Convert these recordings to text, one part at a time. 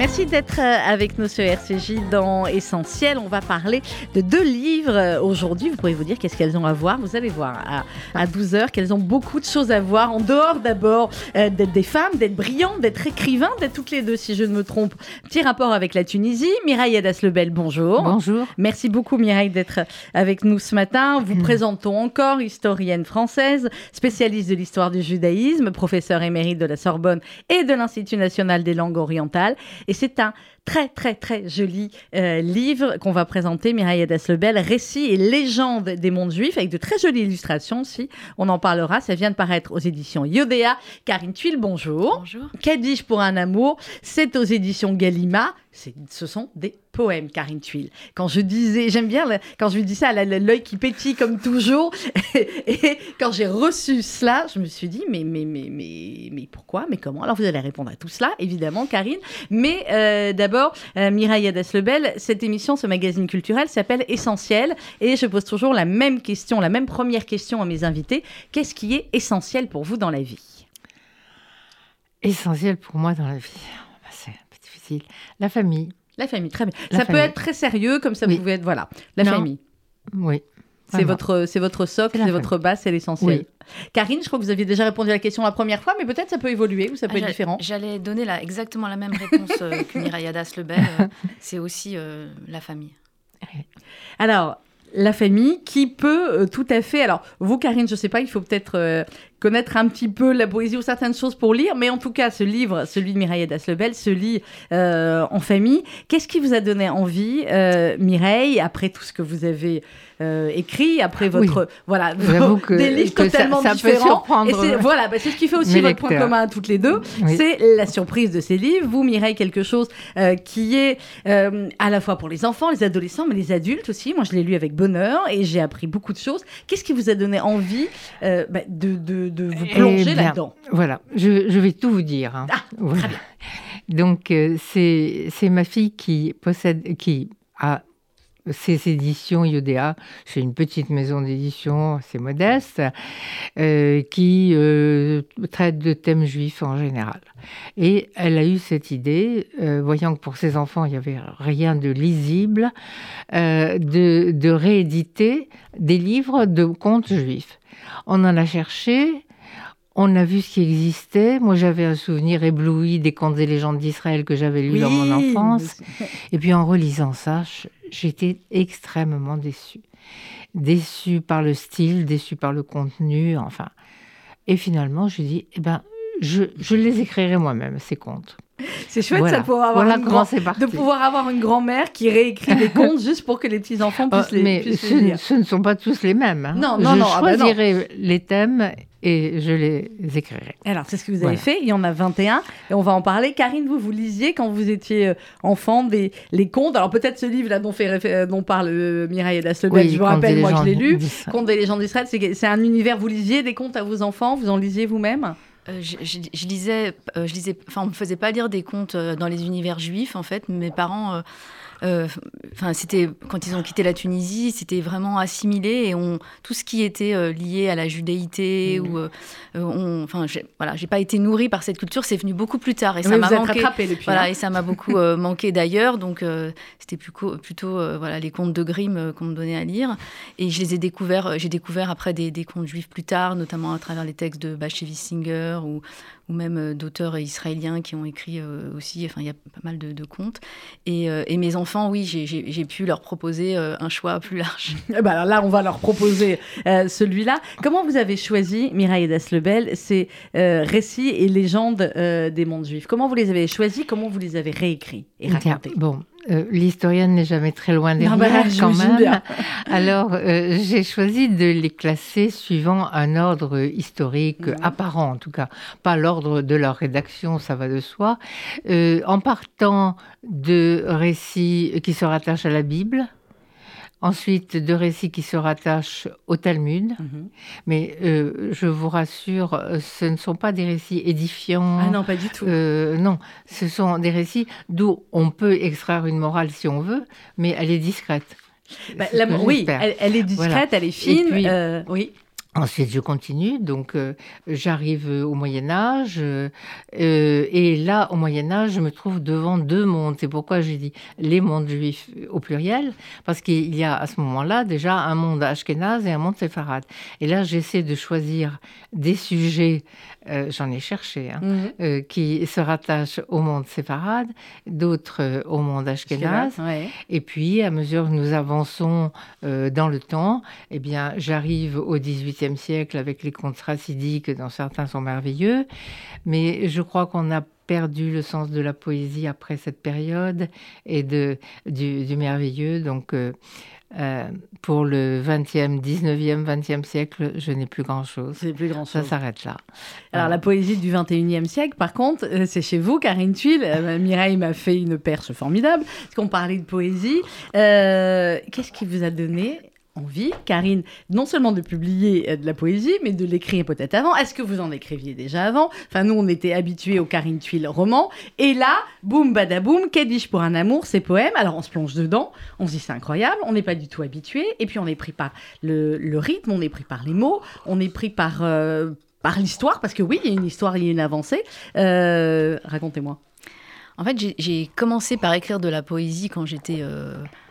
Merci d'être euh, avec nous sur RCJ dans Essentiel. On va parler de deux livres euh, aujourd'hui. Vous pouvez vous dire qu'est-ce qu'elles ont à voir. Vous allez voir à, 12h qu'elles ont beaucoup de choses à voir. En dehors d'abord euh, d'être des femmes, d'être brillantes, d'être écrivains, d'être toutes les deux, si je ne me trompe. Petit rapport avec la Tunisie. Mireille Adas-Lebel, bonjour. Bonjour. Merci beaucoup Mireille d'être avec nous ce matin. Vous présentons encore, historienne française, spécialiste de l'histoire du judaïsme, professeur émérite de la Sorbonne et de l'Institut national des langues orientales. Et c'est un très, très, très joli euh, livre qu'on va présenter, Mireille Lebel, Récits et légendes des mondes juifs, avec de très jolies illustrations aussi. On en parlera. Ça vient de paraître aux éditions Yodéa. Karine Tuile, bonjour. Bonjour. Qu'ai-je pour un amour? C'est aux éditions Gallimard. Ce sont des poème, Karine Tuile. Quand je disais, j'aime bien quand je lui dis ça, l'œil qui pétille comme toujours. et quand j'ai reçu cela, je me suis dit, mais, mais, mais, mais, mais pourquoi Mais comment? Alors vous allez répondre à tout cela, évidemment, Karine. Mais euh, d'abord, euh, Mireille Adas-Lebel, cette émission, ce magazine culturel s'appelle Essentiel. Et je pose toujours la même question, la même première question à mes invités. Qu'est-ce qui est essentiel pour vous dans la vie? Essentiel pour moi dans la vie. Bah, c'est un peu difficile. La famille. La famille, très bien. ça peut être très sérieux, comme ça pouvait être, voilà, la famille. Oui. C'est votre, c'est votre socle, c'est votre base, c'est l'essentiel. Karine, je crois que vous aviez déjà répondu à la question la première fois, mais peut-être ça peut évoluer ou ça peut ah, être différent. J'allais donner la, exactement la même réponse euh, que Mireille Lebel. Euh, c'est aussi euh, la famille. Alors, la famille qui peut tout à fait. Alors, vous, Karine, je ne sais pas, il faut peut-être connaître un petit peu la poésie ou certaines choses pour lire, mais en tout cas, ce livre, celui de Mireille Daslebel, se lit euh, en famille. Qu'est-ce qui vous a donné envie, euh, Mireille, après tout ce que vous avez euh, écrit, après votre voilà que, des livres totalement ça, différents. Peut voilà, bah, c'est ce qui fait aussi votre point commun à toutes les deux, c'est la surprise de ces livres. Vous, Mireille, quelque chose qui est à la fois pour les enfants, les adolescents, mais les adultes aussi. Moi, je l'ai lu avec bonheur et j'ai appris beaucoup de choses. Qu'est-ce qui vous a donné envie bah, de de, vous eh plonger là-dedans? Voilà, je, vais tout vous dire. Hein. Ah. Donc, euh, c'est ma fille qui possède, qui a ces éditions Iodéa, c'est une petite maison d'édition assez modeste, euh, qui euh, traite de thèmes juifs en général. Et elle a eu cette idée, voyant que pour ses enfants, il n'y avait rien de lisible, de rééditer des livres de contes juifs. On en a cherché, on a vu ce qui existait. Moi, j'avais un souvenir ébloui des contes et légendes d'Israël que j'avais lus dans mon enfance. Et puis, en relisant ça, j'étais extrêmement déçue. Déçue par le style, déçue par le contenu, enfin. Et finalement, je dis, eh ben, je, je les écrirai moi-même, ces contes. C'est chouette ça, de pouvoir, avoir une de pouvoir avoir une grand-mère qui réécrit les contes juste pour que les petits-enfants puissent, oh, les, mais ce, lire. ce ne sont pas tous les mêmes. Hein. Non, non, je non. Je ah bah choisirai les thèmes et je les écrirai. Alors, c'est ce que vous avez fait. Il y en a 21 et on va en parler. Karine, vous, vous lisiez quand vous étiez euh, enfant des, les contes. Alors, peut-être ce livre-là dont, fait, euh, dont parle euh, Mireille Dasselbel, je vous rappelle, moi, je l'ai lu. Contes des légendes d'Israël, c'est un univers. Vous lisiez des contes à vos enfants Vous en lisiez vous-même? Euh, je, lisais, euh, je lisais, enfin, on me faisait pas lire des contes euh, dans les univers juifs. En fait, mes parents enfin, c'était quand ils ont quitté la Tunisie, c'était vraiment assimilé et on, tout ce qui était euh, lié à la judéité mmh. ou, euh, enfin, voilà, j'ai pas été nourrie par cette culture, c'est venu beaucoup plus tard et ça m'a manqué. Voilà, hein. et ça m'a beaucoup manqué d'ailleurs, donc c'était plutôt, plutôt voilà les contes de Grimm qu'on me donnait à lire et je les ai découverts, j'ai découvert après des, des, contes juifs plus tard, notamment à travers les textes de Bashevis Singer ou ou même euh, d'auteurs israéliens qui ont écrit euh, aussi, enfin il y a pas mal de, contes. Et, euh, et, mes enfants, oui, j'ai pu leur proposer un choix plus large. Eh ben alors là, on va leur proposer celui-là. Comment vous avez choisi, Mireille Daslebel, ces récits et légendes des mondes juifs? Comment vous les avez choisis? Comment vous les avez réécrits et racontés? Bon, euh, l'historienne n'est jamais très loin derrière bah, quand même. Alors, euh, j'ai choisi de les classer suivant un ordre historique mmh. apparent, en tout cas, pas l'ordre de leur rédaction, ça va de soi, euh, en partant de récits qui se rattachent à la Bible, Ensuite, deux récits qui se rattachent au Talmud. Mhm. Mais euh, je vous rassure, euh, ce ne sont pas des récits édifiants. Ah non, pas du tout. Euh, non, ce sont des récits d'où on peut extraire une morale si on veut, mais elle est discrète. Bah, la- oui, elle, elle est discrète, Voilà. elle est fine. puis- euh, oui. Ensuite, je continue. Donc, euh, j'arrive euh, au Moyen Âge. euh, et là, au Moyen Âge, je me trouve devant deux mondes. C'est pourquoi j'ai dit les mondes juifs au pluriel, parce qu'il y a à ce moment-là déjà un monde ashkénaze et un monde séfarade. Et là, j'essaie de choisir des sujets, euh, j'en ai cherché, hein, Mhm. euh, qui se rattachent au monde séfarade, d'autres euh, au monde ashkénaze. Ouais. Et puis, à mesure que nous avançons dans le temps, eh bien, j'arrive au XVIIIe siècle avec les contes racidiques, dont certains sont merveilleux, mais je crois qu'on a perdu le sens de la poésie après cette période et de, du, du merveilleux. Donc, euh, euh, pour le 20e, 19e, 20e siècle, je n'ai plus grand-chose. C'est plus grand Ça s'arrête là. Alors, la poésie du 21e siècle, par contre, euh, c'est chez vous, Karine Tuile. Euh, Mireille m'a fait une perche formidable, parce qu'on parlait de poésie. Qu'est-ce qui vous a donné envie, Karine, non seulement de publier euh, de la poésie, mais de l'écrire peut-être avant Est-ce que vous en écriviez déjà avant? Enfin, nous, on était habitués au Karine Tuile roman. Et là, boum, badaboum, qu'ai-je pour un amour, ces poèmes. Alors, on se plonge dedans, on se dit c'est incroyable, on n'est pas du tout habitué. Et puis, on est pris par le, rythme, on est pris par les mots, on est pris par... euh, par l'histoire, parce que oui, il y a une histoire, il y a une avancée. Euh, Racontez-moi. En fait, j'ai- commencé par écrire de la poésie quand j'étais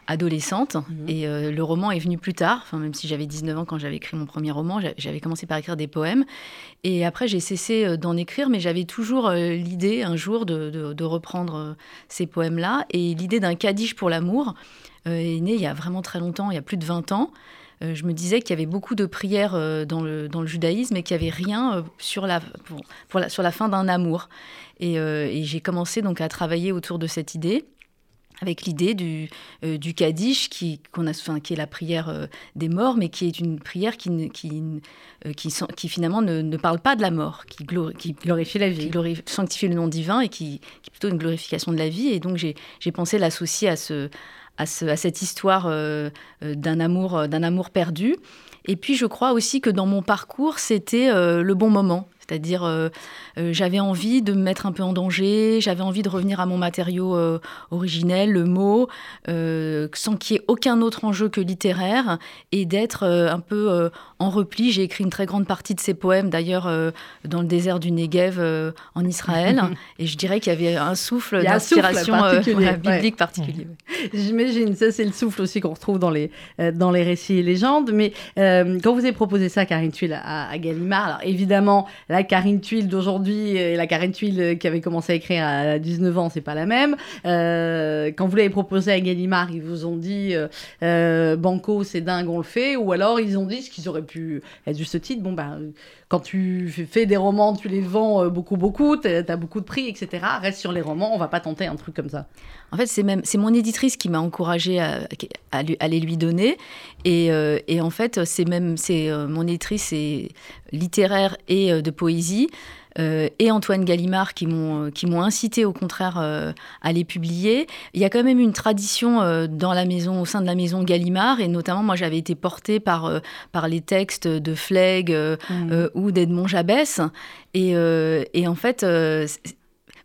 adolescente. Mhm. Et euh, le roman est venu plus tard. Enfin, même si j'avais 19 ans quand j'avais écrit mon premier roman, j'a- j'avais commencé par écrire des poèmes. Et après, j'ai cessé euh, d'en écrire, mais j'avais toujours euh, l'idée un jour de, de- de reprendre ces poèmes-là. Et l'idée d'un kaddish pour l'amour est née il y a vraiment très longtemps, il y a plus de 20 ans. Je me disais qu'il y avait beaucoup de prières dans, le, dans le judaïsme et qu'il n'y avait rien sur, la, pour, pour la, sur la fin d'un amour. Et, et j'ai commencé donc à travailler autour de cette idée avec l'idée du, euh, du Kaddish, qui, qu'on a, enfin, qui est la prière euh, des morts, mais qui est une prière qui, qui, euh, qui, qui finalement ne, ne parle pas de la mort, qui, glori- qui Glorifier la qui vie. glorifie- sanctifie le nom divin et qui, qui est plutôt une glorification de la vie. Et donc j'ai j'ai pensé l'associer à, ce, à, ce, à cette histoire d'un amour, d'un amour perdu. Et puis je crois aussi que dans mon parcours, c'était le bon moment. C'est-à-dire, euh, euh, j'avais envie de me mettre un peu en danger, j'avais envie de revenir à mon matériau euh, originel, le mot, sans qu'il y ait aucun autre enjeu que littéraire, et d'être un peu en repli. J'ai écrit une très grande partie de ces poèmes, d'ailleurs, euh, dans le désert du Negev euh, en Israël, et je dirais qu'il y avait un souffle d'inspiration euh, particulier, voilà, ouais. biblique particulier. J'imagine, ça c'est le souffle aussi qu'on retrouve dans les, dans les récits et légendes. Mais quand vous avez proposé ça, Karine Tuile, à, à Gallimard, alors évidemment, la Karine Tuile d'aujourd'hui et la Karine Tuile qui avait commencé à écrire à 19 ans, c'est pas la même. Quand vous l'avez proposé à Gallimard, ils vous ont dit Banco, c'est dingue, on le fait. Ou alors ils ont dit ce qu'ils auraient pu être juste ce titre. Bon, bah, quand tu fais- des romans, tu les vends euh, beaucoup, beaucoup, t'as as beaucoup de prix, etc. Reste sur les romans, on va pas tenter un truc comme ça. En fait, c'est même c'est mon éditrice qui m'a encouragée à, à, lui- les lui donner. Et, euh, et en fait, c'est même c'est euh, mon éditrice c'est littéraire et de poésie. Euh, et Antoine Gallimard qui m'ont euh, qui m'ont incité au contraire euh, à les publier. Il y a quand même une tradition dans la maison, au sein de la maison Gallimard, et notamment moi j'avais été portée par par les textes de Flegg euh, ou d'Edmond Jabès, et, et en fait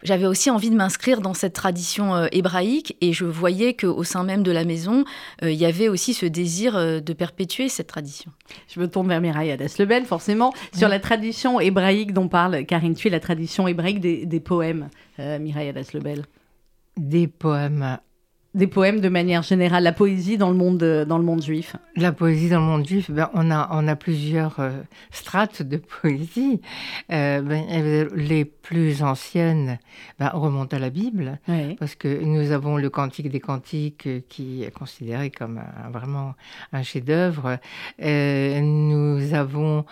j'avais aussi envie de m'inscrire dans cette tradition euh, hébraïque et je voyais qu'au sein même de la maison, euh, il y avait aussi ce désir euh, de perpétuer cette tradition. Je me tourne vers Mireille Hadès-Lebel, forcément, sur la tradition hébraïque dont parle Karine Thuy, la tradition hébraïque des, des poèmes, euh, Mireille Hadès-Lebel. Des poèmes. Des poèmes de manière générale, la poésie dans le monde, euh, dans le monde juif. La poésie dans le monde juif, ben, on, a, on a plusieurs euh, strates de poésie. Euh, ben, les plus anciennes ben, remontent à la Bible, parce que nous avons le Cantique des Cantiques qui est considéré comme un- vraiment un chef-d'œuvre. Euh, nous avons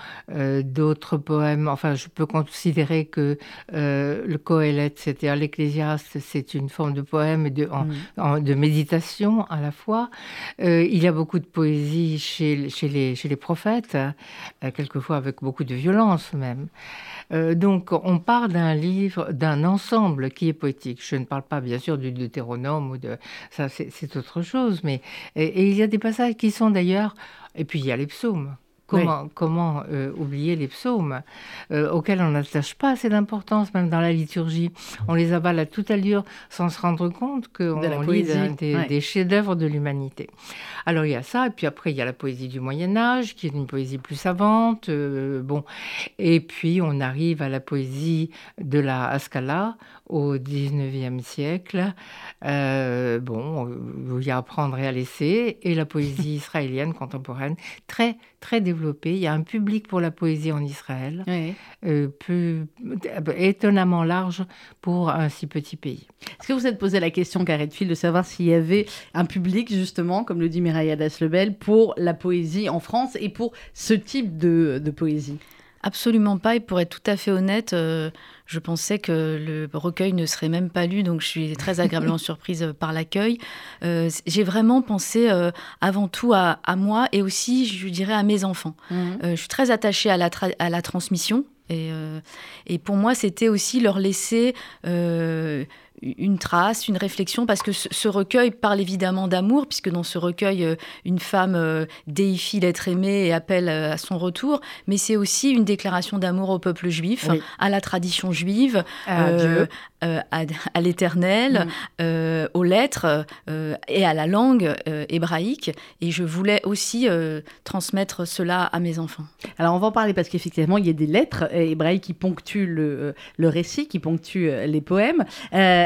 d'autres poèmes, enfin je peux considérer que le Coëlette, c'est-à-dire l'Ecclésiaste, c'est une forme de poème de, en- Mm. en- de de méditation à la fois. Euh, il y a beaucoup de poésie chez, les, prophètes, euh, quelquefois avec beaucoup de violence même. Euh, donc on part d'un livre, d'un ensemble qui est poétique. Je ne parle pas bien sûr du Deutéronome ou de ça, c'est autre chose, mais et il y a des passages qui sont d'ailleurs, et puis il y a les psaumes. Comment, euh, oublier les psaumes euh, auxquels on n'attache pas assez d'importance, même dans la liturgie. On les avale à toute allure sans se rendre compte qu'on lit des, des chefs-d'œuvre de l'humanité. Alors il y a ça, et puis après il y a la poésie du Moyen Âge, qui est une poésie plus savante. Euh, bon, et puis on arrive à la poésie de la Ascala au XIXe siècle. bon, il y a à prendre et à laisser, et la poésie israélienne contemporaine très très développée. Il y a un public pour la poésie en Israël, euh, étonnamment large pour un si petit pays. Est-ce que vous êtes posé la question, Fil, de savoir s'il y avait un public, justement, comme le dit Mireille Adas-Lebel, pour la poésie en France et pour ce type de, poésie? Absolument pas. Et pour être tout à fait honnête, euh, je pensais que le recueil ne serait même pas lu, donc je suis très agréablement surprise par l'accueil. Euh, j'ai vraiment pensé euh, avant tout à, moi et aussi, je dirais, à mes enfants. Mmh. Euh, je suis très attachée à la, à la transmission. Et, et pour moi, c'était aussi leur laisser une trace, une réflexion, parce que ce, recueil parle évidemment d'amour, puisque dans ce recueil, euh, une femme euh, déifie l'être aimé et appelle euh, à son retour, mais c'est aussi une déclaration d'amour au peuple juif, à la tradition juive, à, à, l'éternel, mm. aux lettres et à la langue hébraïque. Et je voulais aussi transmettre cela à mes enfants. Alors on va en parler parce qu'effectivement, il y a des lettres hébraïques qui ponctuent le, le récit, qui ponctuent les poèmes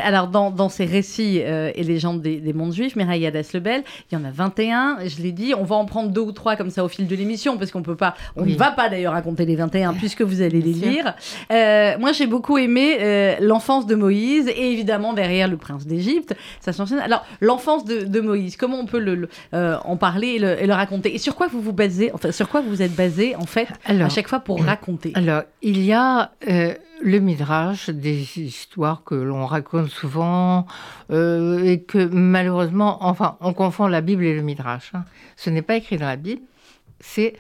alors, dans, ces récits euh, et légendes des, des mondes juifs, Mireille Lebel, il y en a 21, je l'ai dit. On va en prendre deux ou trois comme ça au fil de l'émission, parce qu'on peut pas, on ne va pas d'ailleurs raconter les 21, puisque vous allez les lire. Euh, moi, j'ai beaucoup aimé euh, l'enfance de Moïse, et évidemment, derrière le prince d'Égypte, ça s'enchaîne. Alors, l'enfance de, Moïse, comment on peut le, en parler et le, raconter Et sur quoi vous vous basez, enfin, sur quoi vous êtes basé, en fait, à chaque fois pour raconter? Alors, il y a le Midrash, des histoires que l'on raconte souvent euh, et que malheureusement, enfin, on confond la Bible et le Midrash. Hein. Ce n'est pas écrit dans la Bible, c'est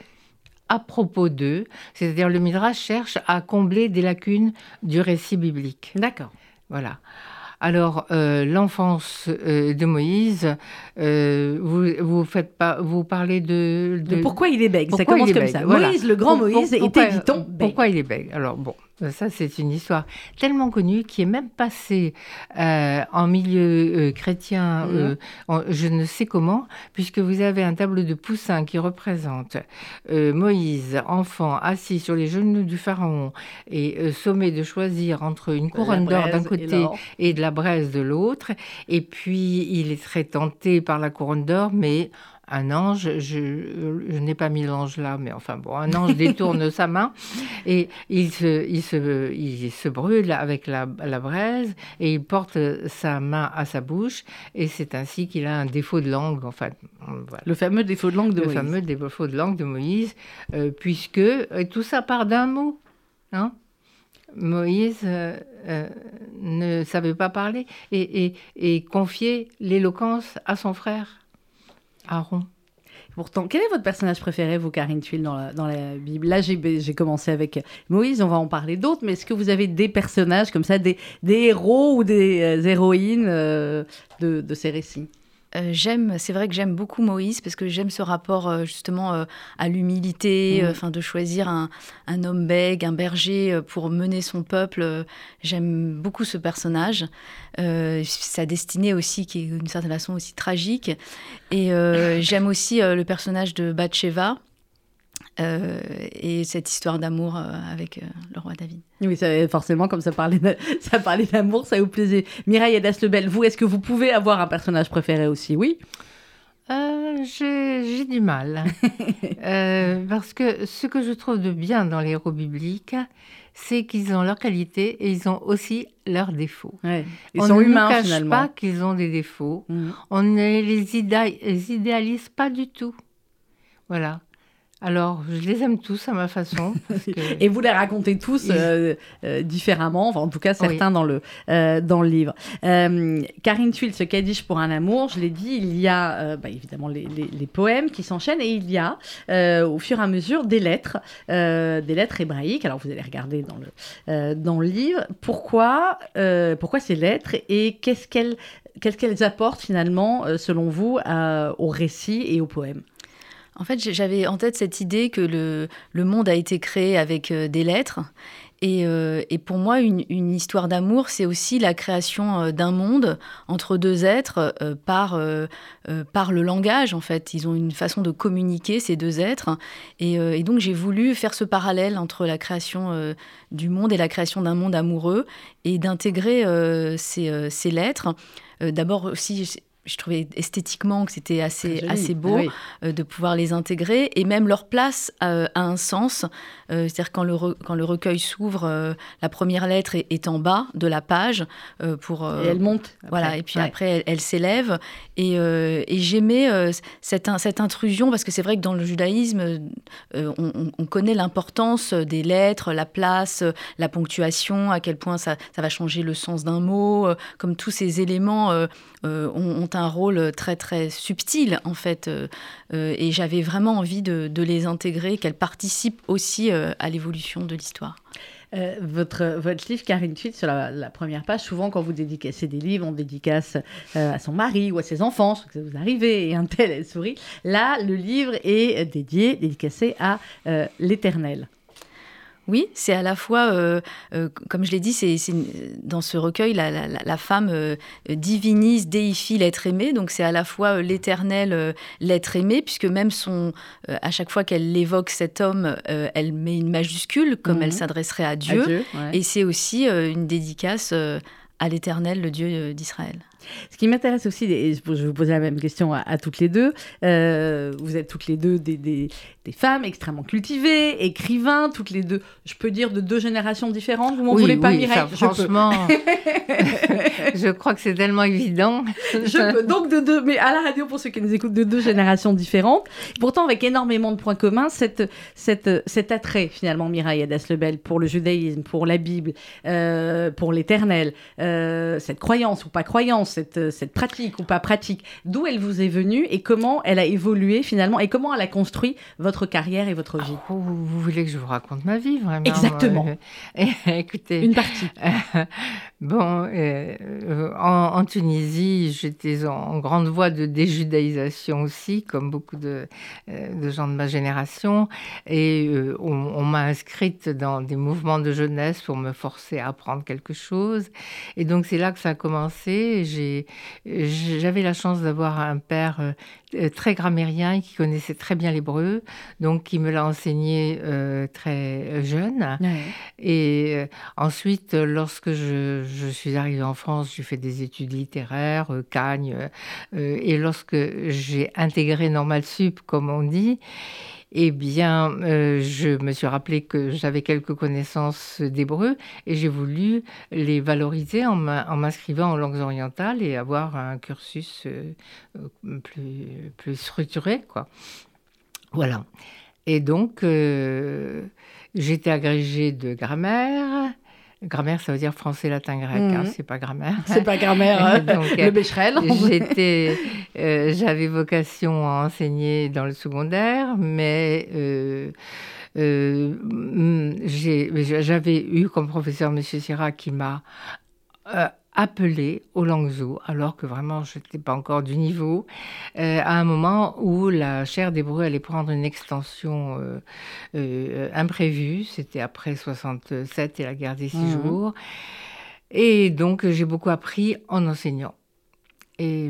à propos d'eux, c'est-à-dire le Midrash cherche à combler des lacunes du récit biblique. D'accord. Voilà. Alors, euh, l'enfance euh, de Moïse, vous, vous faites pas, vous parlez de, pourquoi il est bègue? Ça commence comme ça? Moïse, le grand Moïse, était, dit-on, Pourquoi il est bègue? Alors bon, ça, c'est une histoire tellement connue qui est même passée euh, en milieu euh, chrétien, mhm. euh, je ne sais comment, puisque vous avez un tableau de Poussin qui représente Moïse, enfant, assis sur les genoux du pharaon et sommé de choisir entre une couronne d'or d'un côté et, et, de la braise de l'autre. Et puis, il est très tenté par la couronne d'or, mais un ange, je, n'ai pas mis l'ange là, mais enfin bon, un ange détourne sa main et il se, il se, il se brûle avec la, la, braise et il porte sa main à sa bouche et c'est ainsi qu'il a un défaut de langue, enfin. Le fameux défaut de langue de Le Moïse. Le fameux défaut de langue de Moïse, euh, puisque euh, tout ça part d'un mot. Hein Moïse euh, ne savait pas parler et, et, et confiait l'éloquence à son frère. Aaron. Pourtant, quel est votre personnage préféré, vous, Karine Tuile, dans la, Bible? Là, j'ai commencé avec Moïse, on va en parler d'autres, mais est-ce que vous avez des personnages comme ça, des, héros ou des euh, héroïnes euh, de ces récits? Euh, j'aime, c'est vrai que j'aime beaucoup Moïse parce que j'aime ce rapport euh, justement euh, à l'humilité, mm. enfin de choisir un, un, homme bègue, un berger pour mener son peuple. j'aime beaucoup ce personnage, sa destinée aussi qui est d'une certaine façon aussi tragique. Et j'aime aussi le personnage de Bathsheba euh, et cette histoire d'amour euh, avec euh, le roi David. Oui, ça, forcément, comme ça parlait, ça parlait d'amour, ça vous plaisait. Mireille Adas-Lebel, vous, est-ce que vous pouvez avoir un personnage préféré aussi? Oui J'ai du mal. parce que ce que je trouve de bien dans les héros bibliques, c'est qu'ils ont leurs qualités et ils ont aussi leurs défauts. Ils On sont ne humains, cache finalement. pas qu'ils ont des défauts. Mm. On ne les, idéalise pas du tout. Voilà. Alors, je les aime tous à ma façon. Et vous les racontez tous euh, euh, différemment, enfin, en tout cas certains dans, le, euh, dans le livre. Karine Tuile, ce Kaddish pour un amour, je l'ai dit, il y a bah, évidemment les, les, poèmes qui s'enchaînent et il y a au fur et à mesure des lettres, des lettres hébraïques. Alors vous allez regarder dans le, dans le livre. Pourquoi, pourquoi ces lettres et qu'est-ce qu'elles qu'est-ce qu'elles apportent finalement, selon vous, au récit et au poème? En fait, j'avais en tête cette idée que le, monde a été créé avec euh, des lettres. Et, euh, pour moi, une, histoire d'amour, c'est aussi la création euh, d'un monde entre deux êtres par, le langage, en fait. Ils ont une façon de communiquer, ces deux êtres. Et, et donc, j'ai voulu faire ce parallèle entre la création du monde et la création d'un monde amoureux et d'intégrer ces, ces lettres. D'abord aussi, je trouvais esthétiquement que c'était assez, assez beau ah euh, de pouvoir les intégrer et même leur place euh, a un sens. Euh, c'est-à-dire quand le, quand le recueil s'ouvre, la première lettre est, en bas de la page. pour, et elle monte. Voilà, et puis après elle, s'élève. Et, et j'aimais cette, cette intrusion parce que c'est vrai que dans le judaïsme, on, on, connaît l'importance des lettres, la place, la ponctuation, à quel point ça, ça va changer le sens d'un mot, comme tous ces éléments ont, ont un rôle très très subtil en fait, euh, euh, et j'avais vraiment envie de, les intégrer, qu'elles participent aussi euh, à l'évolution de l'histoire. votre, votre livre, Karine Tweet, sur la, première page, souvent quand vous dédicacez des livres, on dédicace à son mari ou à ses enfants, je que ça vous arrivez, et un tel, elle sourit. Là, le livre est dédié, dédicacé à l'éternel. Oui, c'est à la fois, euh, euh, comme je l'ai dit, c'est dans ce recueil, la, femme euh, divinise, déifie l'être aimé. Donc c'est à la fois l'éternel, l'être aimé, puisque même son, à chaque fois qu'elle évoque cet homme, elle met une majuscule, comme elle mhm. s'adresserait à Dieu. Et c'est aussi une dédicace à l'éternel, le Dieu d'Israël. Ce qui m'intéresse aussi, et je vais vous poser la même question à, toutes les deux, vous êtes toutes les deux des, des femmes extrêmement cultivées, écrivains, toutes les deux, je peux dire de deux générations différentes. Vous m'en voulez pas, Mireille? Franchement, je crois que c'est tellement évident. je peux donc de deux, mais à la radio pour ceux qui nous écoutent, de deux générations différentes. Pourtant, avec énormément de points communs, cette, cette, cet attrait finalement, Mireille Adas-Lebel, pour le judaïsme, pour la Bible, euh, pour l'Éternel, euh, cette croyance ou pas croyance, cette, cette pratique ou pas pratique, d'où elle vous est venue et comment elle a évolué finalement et comment elle a construit votre carrière et votre vie. Oh, vous voulez que je vous raconte ma vie, vraiment Exactement. écoutez. Une partie. bon, euh, en, Tunisie, j'étais en, grande voie de déjudaïsation aussi, comme beaucoup de, euh, gens de ma génération. Et euh, on, m'a inscrite dans des mouvements de jeunesse pour me forcer à apprendre quelque chose. Et donc, c'est là que ça a commencé. J'avais la chance d'avoir un père très grammairien qui connaissait très bien l'hébreu donc il me l'a enseigné euh, très jeune. Et euh, ensuite, lorsque je, suis arrivée en France, j'ai fait des études littéraires, euh, Cagne, et lorsque j'ai intégré Normal Sup, comme on dit, eh bien, je me suis rappelé que j'avais quelques connaissances d'hébreu et j'ai voulu les valoriser en m'inscrivant en langues orientales et avoir un cursus plus, plus structuré, quoi. Voilà. Et donc, euh, j'étais agrégée de grammaire. Grammaire, ça veut dire français, latin, grec. Hein, mhm. c'est pas grammaire. C'est pas grammaire. Hein. donc, le Becherel. j'étais, euh, j'avais vocation à enseigner dans le secondaire, mais euh, j'avais eu comme professeur M. Syrah qui m'a appelé au Langzhou, alors que vraiment je n'étais pas encore du niveau, euh, à un moment où la chaire d'hébreu allait prendre une extension euh, euh, imprévue. C'était après 67 et la guerre des six mmh. jours. Et donc j'ai beaucoup appris en enseignant. Et,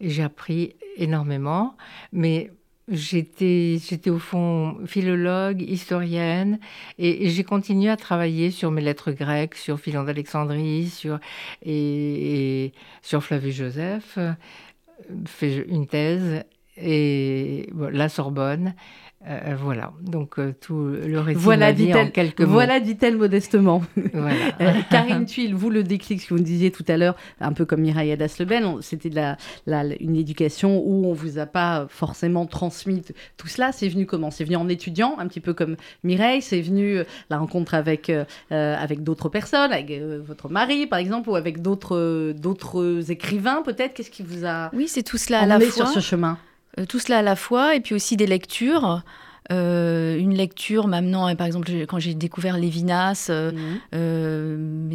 et j'ai appris énormément, mais J'étais, au fond philologue, historienne, et, j'ai continué à travailler sur mes lettres grecques, sur Philon d'Alexandrie, sur, et, sur Flavius Joseph, fait une thèse, et la Sorbonne. Euh, voilà, donc euh, tout le résumé voilà, dit en quelques mots. Voilà, dit-elle modestement. Voilà. Euh, Karine Tuile, vous, le déclic, ce que vous me disiez tout à l'heure, un peu comme Mireille Adas-Lebel, on- c'était de la, la- une éducation où on vous a pas forcément transmis tout cela. C'est venu comment? C'est venu en étudiant, un petit peu comme Mireille. C'est venu euh, la rencontre avec, avec d'autres personnes, avec euh, votre mari, par exemple, ou avec d'autres euh, d'autres écrivains, peut-être? Qu'est-ce qui vous a Oui, c'est tout cela à la fois. sur ce chemin? Tout cela à la fois, et puis aussi des lectures. Euh, une lecture m'amenant, euh, par exemple, quand j'ai découvert Lévinas, euh, Mhm.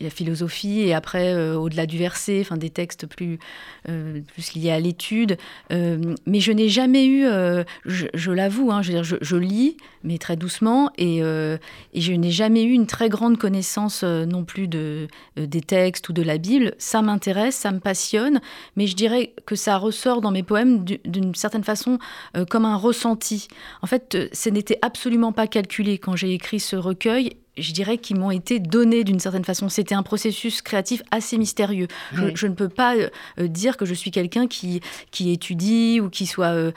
la philosophie, et après, au-delà du verset, enfin, des textes plus, plus liés à l'étude. Mais je n'ai jamais eu, je, je l'avoue, hein, je, lis, mais très doucement, et, et je n'ai jamais eu une très grande connaissance non plus de, des textes ou de la Bible. Ça m'intéresse, ça me passionne, mais je dirais que ça ressort dans mes poèmes du- d'une certaine façon comme un ressenti. En fait, euh, ce n'était absolument pas calculé quand j'ai écrit ce recueil. Je dirais qu'ils m'ont été donnés d'une certaine façon. C'était un processus créatif assez mystérieux. Je, Oui. je ne peux pas euh, euh, dire que je suis quelqu'un qui, qui étudie ou qui soit euh,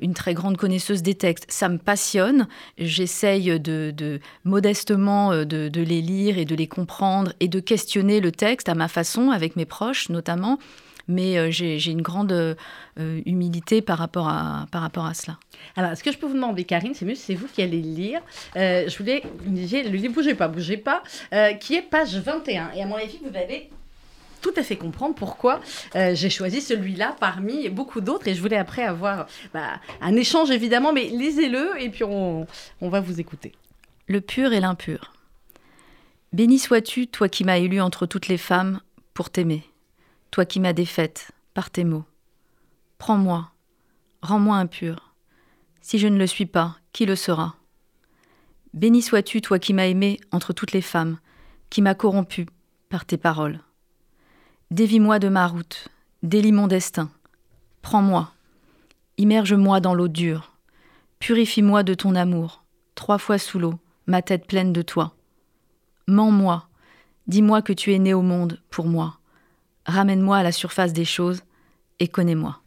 une très grande connaisseuse des textes. Ça me passionne. J'essaye de, de- modestement de, de les lire et de les comprendre et de questionner le texte à ma façon, avec mes proches notamment. Mais euh, j'ai une grande euh, humilité par rapport à, par rapport à cela. Alors, ce que je peux vous demander, Karine, c'est mieux, c'est vous qui allez le lire. Euh, je voulais, vous me disiez, le livre Bougez pas, bougez pas, qui est page 21. Et à mon avis, vous allez tout à fait comprendre pourquoi euh, j'ai choisi celui-là parmi beaucoup d'autres. Et je voulais après avoir bah, un échange, évidemment, mais lisez-le et puis on, on va vous écouter. Le pur et l'impur. Béni sois-tu, toi qui m'as élu entre toutes les femmes, pour t'aimer, toi qui m'as défaite par tes mots. Prends-moi, rends-moi impur. Si je ne le suis pas, qui le sera? Béni sois-tu, toi qui m'as aimé entre toutes les femmes, qui m'as corrompu par tes paroles. Dévie-moi de ma route, délie mon destin. Prends-moi, immerge-moi dans l'eau dure, purifie-moi de ton amour, trois fois sous l'eau, ma tête pleine de toi. Mens-moi, dis-moi que tu es né au monde pour moi. Ramène-moi à la surface des choses et connais-moi.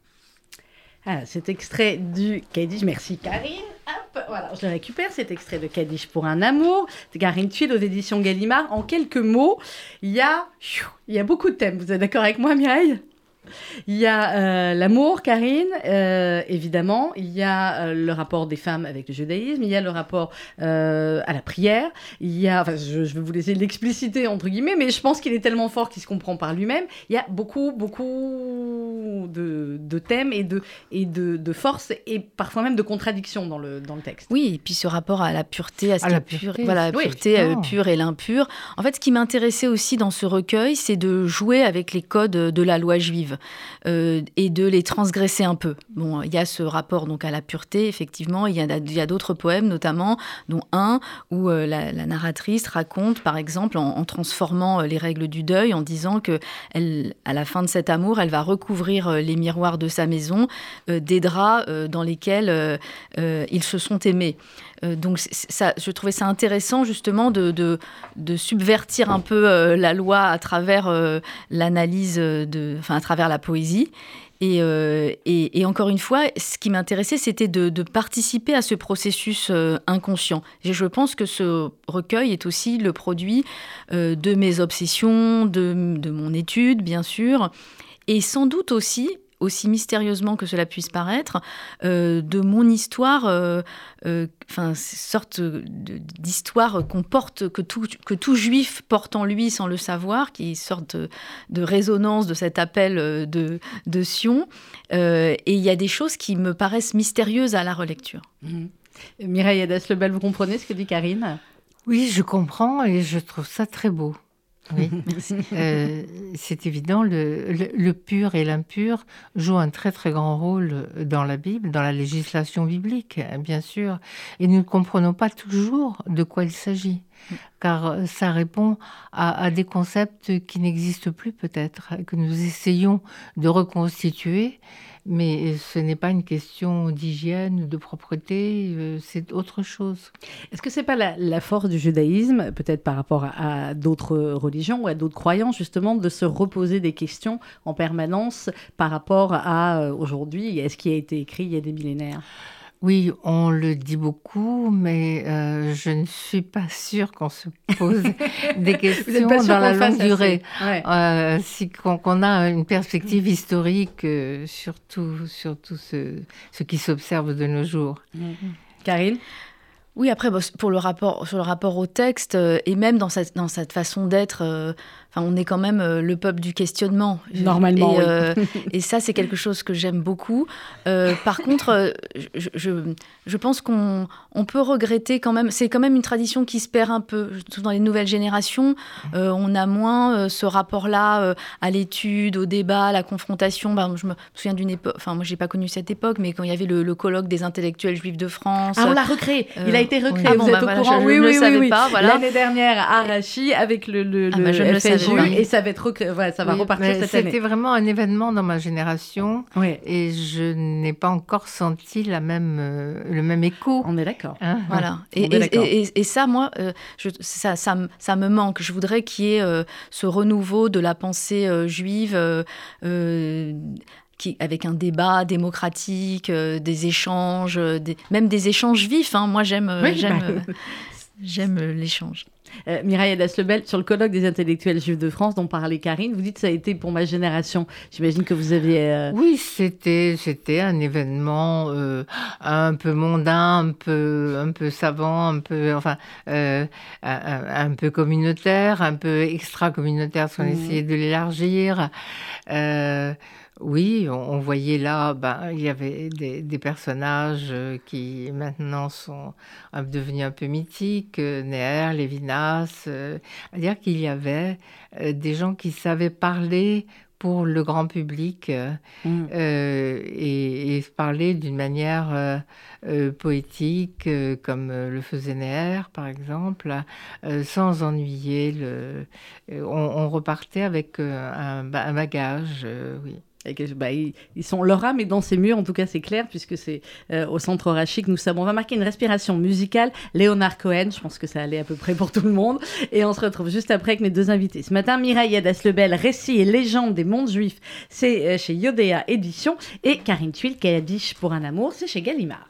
Ah, cet extrait du Kaddish, merci Karine. Voilà, je le récupère, cet extrait de Kaddish pour un amour, de Karine Tuile aux éditions Gallimard. En quelques mots, il y a, il y a beaucoup de thèmes. Vous êtes d'accord avec moi, Mireille? Il y a euh, l'amour, Karine, euh, évidemment. Il y a euh, le rapport des femmes avec le judaïsme. Il y a le rapport euh, à la prière. Il y a, enfin, je, je vais vous laisser l'expliciter entre guillemets, mais je pense qu'il est tellement fort qu'il se comprend par lui-même. Il y a beaucoup, beaucoup de, de thèmes et de et de, de force et parfois même de contradictions dans le dans le texte. Oui, et puis ce rapport à la pureté, à ce À qui la est pur, pureté, voilà, la pureté, euh, pure et l'impur. En fait, ce qui m'intéressait aussi dans ce recueil, c'est de jouer avec les codes de la loi juive euh, et de les transgresser un peu. Bon, il y a ce rapport donc à la pureté, effectivement. Il y a, d'autres poèmes, notamment, dont un où euh, la, narratrice raconte, par exemple, en, transformant euh, les règles du deuil, en disant que à la fin de cet amour, elle va recouvrir les miroirs de sa maison des draps dans lesquels ils se sont aimés. Euh, donc je trouvais ça intéressant justement de, subvertir un peu euh, la loi à travers euh, l'analyse, enfin à travers la poésie. Et, encore une fois, ce qui m'intéressait, c'était de, participer à ce processus inconscient. Et je pense que ce recueil est aussi le produit de mes obsessions, de mon étude, bien sûr, et sans doute aussi, aussi mystérieusement que cela puisse paraître, euh, de mon histoire, euh, euh, enfin, sorte de- d'histoire qu'on porte, que tout, que tout juif porte en lui sans le savoir, qui est une sorte de, de résonance de cet appel euh, de, de Sion. Euh, et il y a des choses qui me paraissent mystérieuses à la relecture. Mhm. Mireille Adas-Lebel, vous comprenez ce que dit Karine? Oui, je comprends et je trouve ça très beau. Oui, Euh, c'est évident, le, pur et l'impur jouent un très très grand rôle dans la Bible, dans la législation biblique, bien sûr. Et nous ne comprenons pas toujours de quoi il s'agit, car ça répond à des concepts qui n'existent plus peut-être, que nous essayons de reconstituer. Mais ce n'est pas une question d'hygiène de propreté, euh, c'est autre chose. Est-ce que c'est pas la, la force du judaïsme, peut-être par rapport à, à d'autres religions ou à d'autres croyances, justement, de se reposer des questions en permanence par rapport à euh, aujourd'hui à ce qui a été écrit il y a des millénaires? Oui, on le dit beaucoup, mais euh, je ne suis pas sûre qu'on se pose des questions dans la longue durée. Euh, si qu'on a une perspective historique euh, sur tout, sur tout ce, ce qui s'observe de nos jours. Karine? Oui, après, pour le rapport, sur le rapport au texte, et même dans cette, dans cette façon d'être, on est quand même euh, le peuple du questionnement. Normalement. Et, euh, et ça, c'est quelque chose que j'aime beaucoup. Euh, par contre, je, je, pense qu'on on peut regretter quand même. C'est quand même une tradition qui se perd un peu. Dans les nouvelles générations, on a moins ce rapport-là à l'étude, au débat, à la confrontation. Ben, je me souviens d'une époque. Enfin, moi, j'ai pas connu cette époque, mais quand il y avait le, colloque des intellectuels juifs de France. Ah, on l'a recréé. il a été recréé. Ah, Vous êtes bah, au courant Oui, oui, oui, oui, oui. Voilà. L'année dernière à Arachi avec le, le, ah, bah, je et ça va être ça va repartir cette année. C'était vraiment un événement dans ma génération et je n'ai pas encore senti la même, euh, le même écho. On est d'accord. Hein voilà. Et, et, ça, moi, euh, je, ça, ça, ça, me manque. Je voudrais qu'il y ait euh, ce renouveau de la pensée juive. Qui, avec un débat démocratique, des échanges, des, même des échanges vifs. Hein. Moi, j'aime, j'aime, bah j'aime l'échange. Euh, Mireille Lebel, sur le colloque des intellectuels juifs de France dont parlait Karine, vous dites que ça a été pour ma génération. J'imagine que vous aviez... Euh, oui, c'était, c'était un événement euh, un peu mondain, un peu, un peu savant, un peu, enfin, un, peu communautaire, un peu extra-communautaire, parce qu'on mmh. essayait de l'élargir. Oui, on, voyait là, ben, il y avait des, personnages euh, qui maintenant sont devenus un peu mythiques, euh, Néer, Lévinas, euh, à dire qu'il y avait des gens qui savaient parler pour le grand public mmh. et, parler d'une manière poétique comme le faisait Néer, par exemple, sans ennuyer. Le, on, repartait avec un, un bagage, oui. Bah, ils, sont leur âme est dans ces murs, en tout cas c'est clair, puisque c'est euh, au centre Rachik. Nous sommes. On va marquer une respiration musicale. Léonard Cohen, je pense que ça allait à peu près pour tout le monde. Et on se retrouve juste après avec mes deux invités. Ce matin, Mireille Adas-Lebel, Récits et légendes des mondes juifs, c'est euh, chez Yodéa Édition. Et Karine Tuile, Kadish pour un amour, c'est chez Gallimard.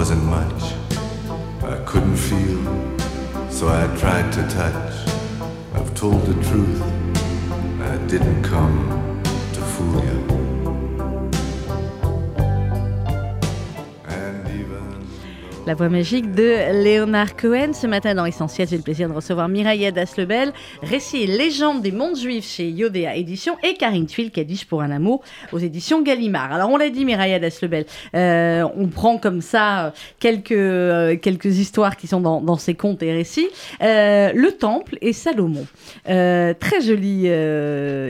wasn't much. I couldn't feel, so I tried to touch. I've told the truth, I didn't come to fool you. La voix magique de Léonard Cohen. Ce matin dans Essentiel, j'ai le plaisir de recevoir Mireille Daslebel, récit et légende des mondes juifs chez Yodéa Éditions et Karine Tuil, Kadish pour un amour aux éditions Gallimard. Alors on l'a dit, Mireille Daslebel, euh, on prend comme ça euh, quelques, euh, quelques histoires qui sont dans, dans ces contes et récits. Le Temple et Salomon. Très jolie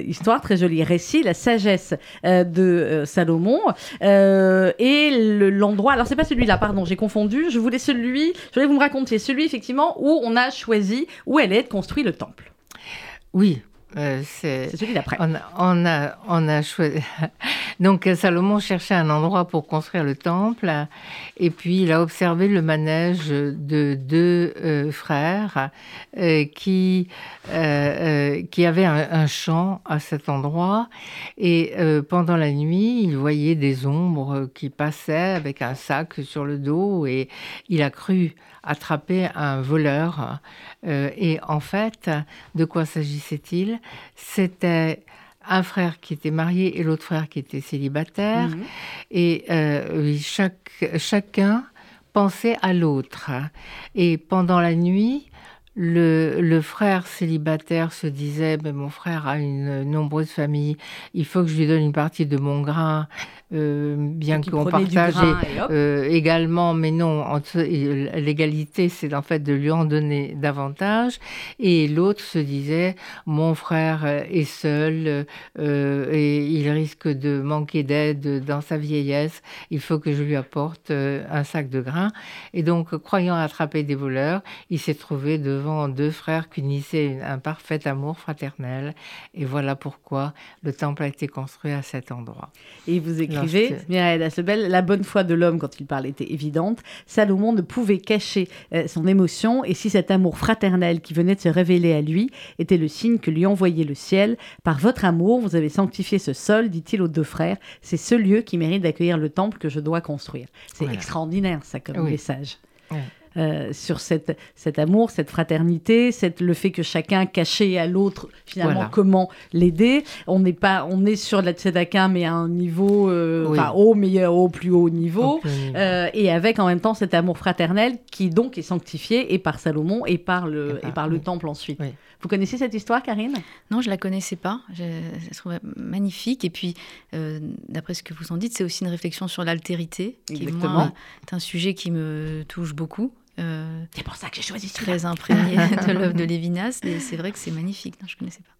histoire, très joli récit, la sagesse de Salomon et le- l'endroit. alors c'est pas celui-là, pardon, j'ai confondu. Je voulais vous me racontiez celui effectivement où on a choisi où elle est construit le temple. Oui, euh, c'est. Celui d'après. On a, on a, on a choisi. Donc euh, Salomon cherchait un endroit pour construire le temple, et puis il a observé le manège de deux euh, frères euh, qui euh, euh, qui avaient un, un champ à cet endroit, et euh, pendant la nuit, il voyait des ombres qui passaient avec un sac sur le dos, et il a cru attraper un voleur. Euh, et en fait, de quoi s'agissait-il? C'était un frère qui était marié et l'autre frère qui était célibataire. Mhm. Et euh, oui, chaque, chacun pensait à l'autre. Et pendant la nuit, le, le frère célibataire se disait, mais mon frère a une nombreuse famille, il faut que je lui donne une partie de mon grain, euh, bien qu'on partage grain et euh, également, mais non, euh, l'égalité, c'est en fait de lui en donner davantage. Et l'autre se disait, mon frère est seul euh, et il risque de manquer d'aide dans sa vieillesse. Il faut que je lui apporte un sac de grains. Et donc, croyant attraper des voleurs, il s'est trouvé devant deux frères une- un parfait amour fraternel. Et voilà pourquoi le temple a été construit à cet endroit. Et vous écrivez, Lorsque- Mireille la bonne foi de l'homme quand il parle était évidente. Salomon ne pouvait cacher euh, son émotion et si cet amour fraternel qui venait de se révéler à lui était le signe que lui envoyait le ciel, par votre amour, vous avez sanctifié ce sol, dit-il aux deux frères. C'est ce lieu qui mérite d'accueillir le temple que je dois construire. C'est Voilà. extraordinaire, ça, comme Oui. message. Ouais. Euh, sur cette, cet amour, cette fraternité, cette, le fait que chacun cachait à l'autre finalement Voilà. comment l'aider. On n'est pas, on est sur la tzedaka mais à un niveau, euh, Oui. enfin haut mais au plus haut niveau. Au plus haut niveau. Euh, et avec en même temps cet amour fraternel qui donc est sanctifié et par Salomon et par le, Et et par- le oui. temple ensuite. Oui. Vous connaissez cette histoire, Karine? Non, je la connaissais pas. Je, je la trouvais magnifique. Et puis, euh, d'après ce que vous en dites, c'est aussi une réflexion sur l'altérité, qui moi, est un sujet qui me touche beaucoup. Euh, C'est pour ça que j'ai choisi très imprégné de l'œuvre de Lévinas. Et c'est vrai que c'est magnifique. Non, je connaissais pas.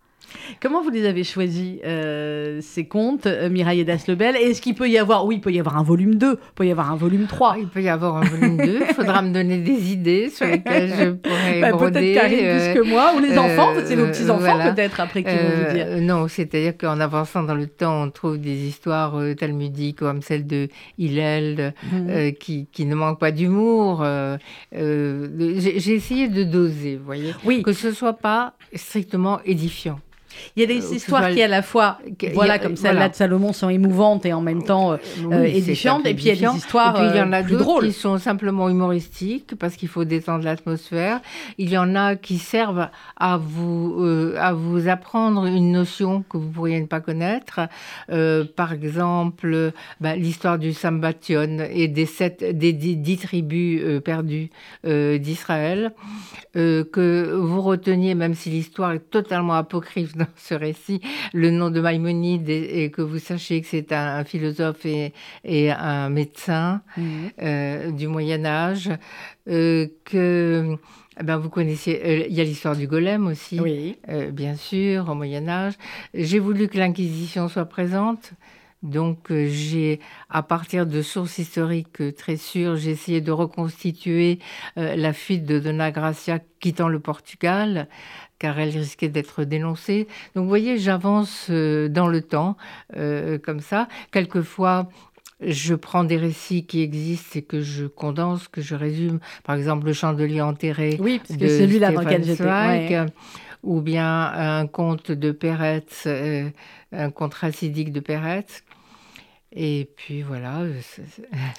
Comment vous les avez choisis, euh, ces contes, euh, Mireille et Daslebel Est-ce qu'il peut y avoir, oui, il peut y avoir un volume 2, il peut y avoir un volume 3 Ah, il peut y avoir un volume 2. Il faudra me donner des idées sur lesquelles je pourrais Bah, broder. peut-être Karine euh, plus que moi, ou les euh, enfants, c'est nos petits-enfants voilà. peut-être après qui vont vous dire. Euh, non, c'est-à-dire qu'en avançant dans le temps, on trouve des histoires euh, talmudiques comme celle de Hillel, Mhm. euh, qui, qui ne manque pas d'humour. euh, euh, J'ai essayé de doser, vous voyez, Oui, que ce ne soit pas strictement édifiant. Il y a des euh, histoires qui à la fois, voilà, a- comme celle-là voilà. de Salomon, sont émouvantes et en même temps euh, Oui, euh, édifiantes. Et puis il y a des histoires Et puis il y en a plus drôles. qui sont simplement humoristiques parce qu'il faut détendre l'atmosphère. Il y en a qui servent à vous, à vous apprendre une notion que vous pourriez ne pas connaître. Par exemple, bah, l'histoire du Sambation et des, sept, des dix, dix tribus euh, perdues euh, d'Israël. Euh, que vous reteniez, même si l'histoire est totalement apocryphe dans ce récit, le nom de Maïmonide et, et que vous sachiez que c'est un, un philosophe et, et un médecin euh, du Moyen Âge, euh, que eh ben, vous connaissiez, euh, il y a l'histoire du golem aussi, Oui. bien sûr, au Moyen Âge. J'ai voulu que l'Inquisition soit présente. Donc, euh, j'ai, à partir de sources historiques euh, très sûres, j'ai essayé de reconstituer euh, la fuite de Dona Gracia quittant le Portugal, car elle risquait d'être dénoncée. Donc, vous voyez, j'avance euh, dans le temps, euh, comme ça. Quelquefois, je prends des récits qui existent et que je condense, que je résume. Par exemple, Le chandelier enterré Oui, parce que de celui-là dans lequel j'étais. Ouais. ou bien un conte de Peretz, euh, un conte racidique de Peretz. Et puis voilà.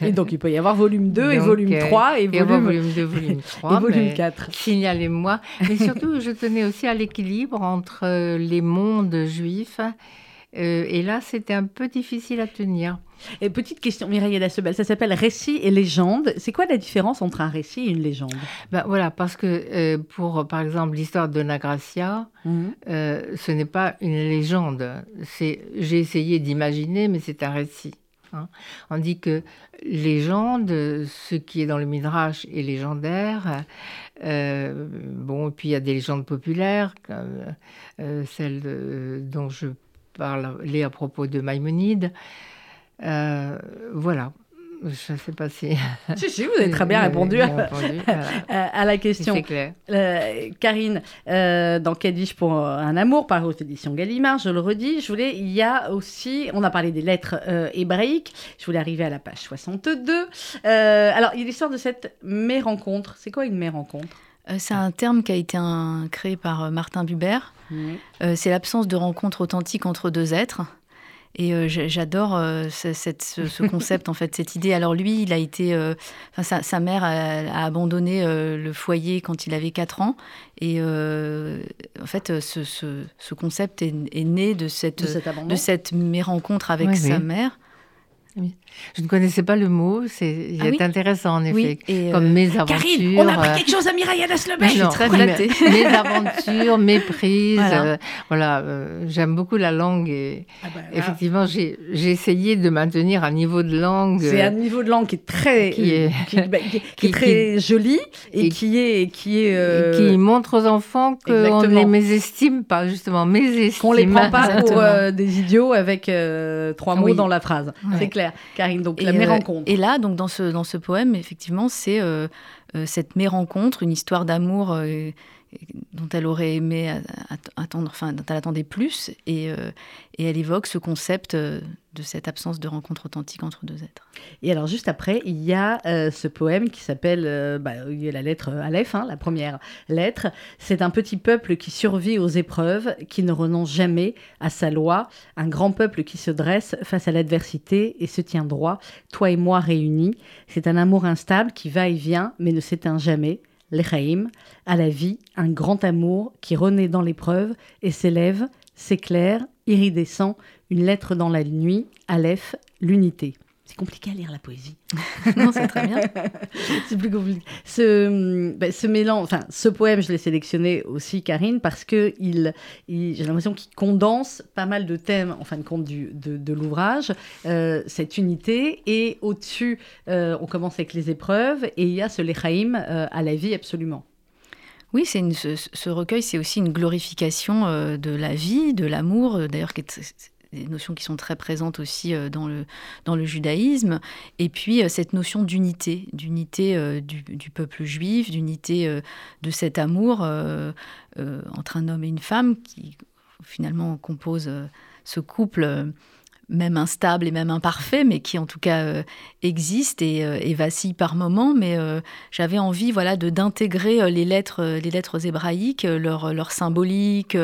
Et donc il peut y avoir volume 2 et volume 3 et, volume... volume 2, volume 3. et volume 4. Signalez-moi. Mais surtout, je tenais aussi à l'équilibre entre les mondes juifs. Et là, c'était un peu difficile à tenir. Et petite question, Mireille Dassebel, ça s'appelle récit et légende. C'est quoi la différence entre un récit et une légende? Ben Voilà, parce que euh, pour, par exemple, l'histoire de Nagracia, mhm. euh, ce n'est pas une légende. J'ai essayé d'imaginer, mais c'est un récit. Hein. On dit que légende, ce qui est dans le Midrash est légendaire. Euh, bon, et puis il y a des légendes populaires, comme celle dont je parlais à propos de Maïmonide. Euh, voilà. Je ne sais pas si. Si, si, vous avez très bien répondu, à, à, la question. C'est clair. Euh, Karine, euh, dans Kaddish pour un amour, par aux éditions Gallimard, je le redis, je voulais, il y a aussi, on a parlé des lettres hébraïques, je voulais arriver à la page 62. alors, il y a l'histoire de cette mé-rencontre. C'est quoi une mé-rencontre C'est un terme qui a été créé par Martin Buber. C'est l'absence de rencontre authentique entre deux êtres. Et euh, j'adore euh, ce, concept, en fait, cette idée. Alors lui, il a été, euh, sa, mère a, abandonné le foyer quand il avait 4 ans. Et en fait, ce, concept est, né de cette, de, cette mérencontre avec sa mère. Je ne connaissais pas le mot, c'est ah intéressant en effet. Comme euh, mes aventures. Karine, on a appris quelque chose à Mireille Lebec. Je suis très flattée. mes aventures, mes prises. Voilà, euh, euh, j'aime beaucoup la langue et ah bah effectivement, j'ai essayé de maintenir un niveau de langue. C'est un niveau de langue qui est très, qui est, bah, qui, est très joli et, qui est, qui est, qui montre aux enfants qu'on ne les mésestime pas justement, mésestime. Qu'on les prend pas pour des idiots avec trois mots dans la phrase. C'est clair. Karine, donc la mérencontre. Euh, et là, donc dans ce, dans ce poème, effectivement, c'est euh, euh, cette mérencontre, une histoire d'amour dont elle aurait aimé attendre, enfin, dont elle attendait plus, et, et elle évoque ce concept de cette absence de rencontre authentique entre deux êtres. Et alors juste après, il y a ce poème qui s'appelle, bah, il y a la lettre Aleph, hein, la première lettre. C'est un petit peuple qui survit aux épreuves, qui ne renonce jamais à sa loi, un grand peuple qui se dresse face à l'adversité et se tient droit, toi et moi réunis. C'est un amour instable qui va et vient, mais ne s'éteint jamais. L'Echaïm, à la vie, un grand amour qui renaît dans l'épreuve et s'élève, s'éclaire, iridescent, une lettre dans la nuit, Aleph, l'unité. C'est compliqué à lire la poésie. non, c'est très bien. c'est plus compliqué. Ce, ben, ce mélange, enfin, ce poème, je l'ai sélectionné aussi, Karine, parce que il, j'ai l'impression qu'il condense pas mal de thèmes, en fin de compte, du, de, l'ouvrage, euh, cette unité. Et au-dessus, euh, on commence avec les épreuves, et il y a ce Lechaïm euh, à la vie, absolument. Oui, c'est ce, ce, recueil, c'est aussi une glorification de la vie, de l'amour, d'ailleurs, qui est des notions qui sont très présentes aussi euh, dans le, dans le judaïsme, et puis euh, cette notion d'unité, d'unité euh, du, du, peuple juif, d'unité de cet amour entre un homme et une femme qui finalement compose ce couple même instable et même imparfait, mais qui en tout cas euh, existe et, euh, et, vacille par moments. Mais euh, j'avais envie, voilà, de d'intégrer les lettres, les lettres hébraïques, leur, leur symbolique,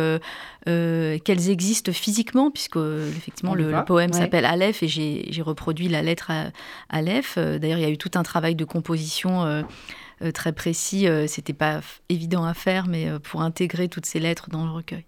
qu'elles existent physiquement, puisque effectivement le, poème s'appelle Aleph et j'ai reproduit la lettre à, Aleph. D'ailleurs, il y a eu tout un travail de composition. très précis, c'était pas évident à faire, mais pour intégrer toutes ces lettres dans le recueil.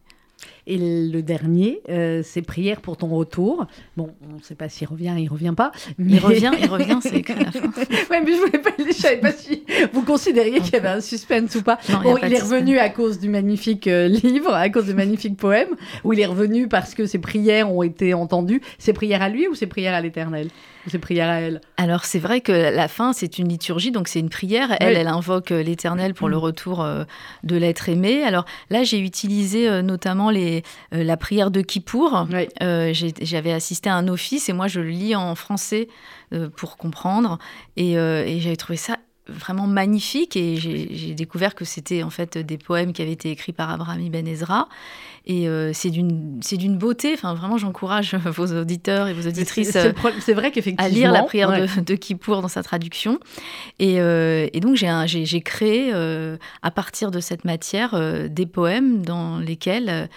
Et le dernier, euh, c'est Prière pour ton retour. Bon, on ne sait pas s'il revient, il revient pas. Il revient, il revient, c'est écrit à la fin. ouais, mais je voulais pas, je savais pas si vous considériez qu'il y avait un suspense ou pas. bon, il est revenu à cause du magnifique euh, livre, à cause du magnifique poème, ou il est revenu parce que ses prières ont été entendues. Ses prières à lui ou ses prières à l'Éternel? Ou ses prières à elle? Alors c'est vrai que la fin, c'est une liturgie, donc c'est une prière. Elle, elle invoque euh, l'Éternel pour le retour de l'être aimé. Alors là, j'ai utilisé notamment les euh, la prière de Kippour. Euh, j'avais assisté à un office et moi je le lis en français euh, pour comprendre. Et, j'avais trouvé ça vraiment magnifique et j'ai découvert que c'était en fait des poèmes qui avaient été écrits par Abraham Ibn Ezra. Et c'est d'une beauté. Enfin vraiment j'encourage vos auditeurs et vos auditrices c'est vrai à lire la prière de, de, Kippour dans sa traduction. Et, et donc j'ai créé à partir de cette matière des poèmes dans lesquels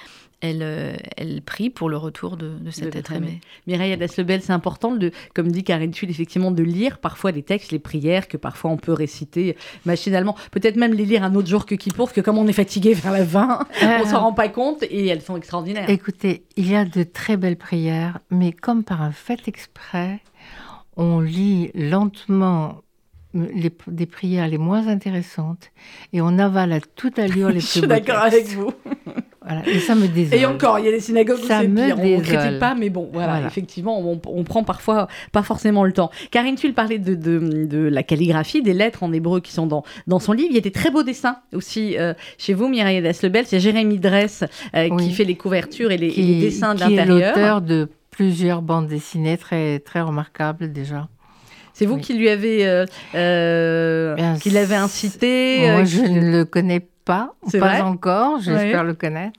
elle, euh, elle prie pour le retour de, de cet De être aimé. aimé. Mireille Adas-Lebel, c'est important, de, comme dit Karine Tuile, effectivement, de lire parfois les textes, les prières que parfois on peut réciter machinalement. Peut-être même les lire un autre jour que Kippour, parce que comme on est fatigué vers la fin, on s'en rend pas compte et elles sont extraordinaires. Écoutez, il y a de très belles prières, mais comme par un fait exprès, on lit lentement les, des prières les moins intéressantes et on avale à toute allure les Je plus suis beaux d'accord avec vous. Voilà, et ça me désole. Et encore, il y a des synagogues où Ça c'est me pire. On ne désole. critique pas, mais bon, voilà, Voilà. effectivement, on, on prend parfois pas forcément le temps. Karine Tuile parlait de, de, de la calligraphie, des lettres en hébreu qui sont dans, dans son livre. Il y a des très beaux dessins aussi euh, chez vous, Mireille Adas-Lebel. C'est Jérémy Dress euh, qui fait les couvertures et les, et qui, les dessins de qui est l'intérieur. l'auteur de plusieurs bandes dessinées très, très remarquables déjà. C'est vous Oui. qui lui avez, euh, qui l'avez incité. Moi, je ne le connais pas, pas encore, j'espère le connaître.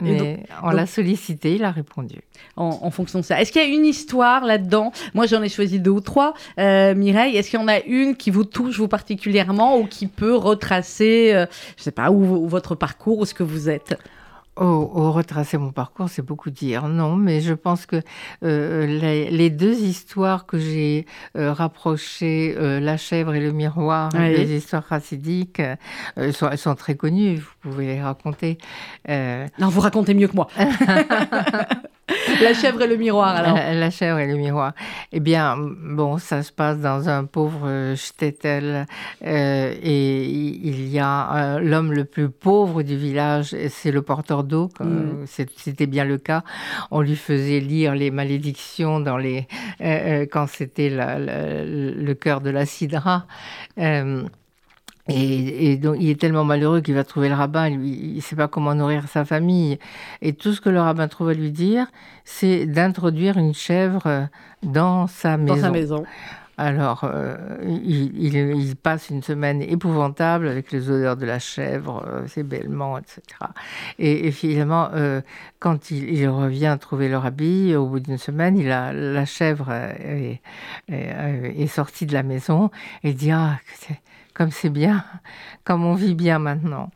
Mais donc- on l'a sollicité, il a répondu. en, en fonction de ça. Est-ce qu'il y a une histoire là-dedans? Moi, j'en ai choisi deux ou trois. Euh, Mireille, est-ce qu'il y en a une qui vous touche vous particulièrement ou qui peut retracer, euh, je sais pas, où, où votre parcours, où ce que vous êtes? Oh, oh, retracer mon parcours, c'est beaucoup dire. Non, mais je pense que euh, les, les deux histoires que j'ai euh, rapprochées, euh, La chèvre et le miroir, Oui. les histoires racidiques, sont, elles sont très connues, vous pouvez les raconter. Non, vous racontez mieux que moi. La chèvre et le miroir, alors. La, la chèvre et le miroir. Eh bien, bon, ça se passe dans un pauvre euh, shtetl euh, et il y a euh, l'homme le plus pauvre du village, c'est le porteur d'eau, Mm. c'était bien le cas. On lui faisait lire les malédictions dans les, euh, quand c'était le cœur de la sidra. Et, et donc, il est tellement malheureux qu'il va trouver le rabbin, lui, il ne sait pas comment nourrir sa famille. Et tout ce que le rabbin trouve à lui dire, c'est d'introduire une chèvre dans sa Dans maison. sa maison. Alors, euh, il, il- il passe une semaine épouvantable avec les odeurs de la chèvre, euh, ses bêlements, etc. Et, et finalement, euh, quand il, il revient trouver le rabbi, au bout d'une semaine, il a, la chèvre est, est- est sortie de la maison et dit Ah, comme c'est bien, comme on vit bien maintenant.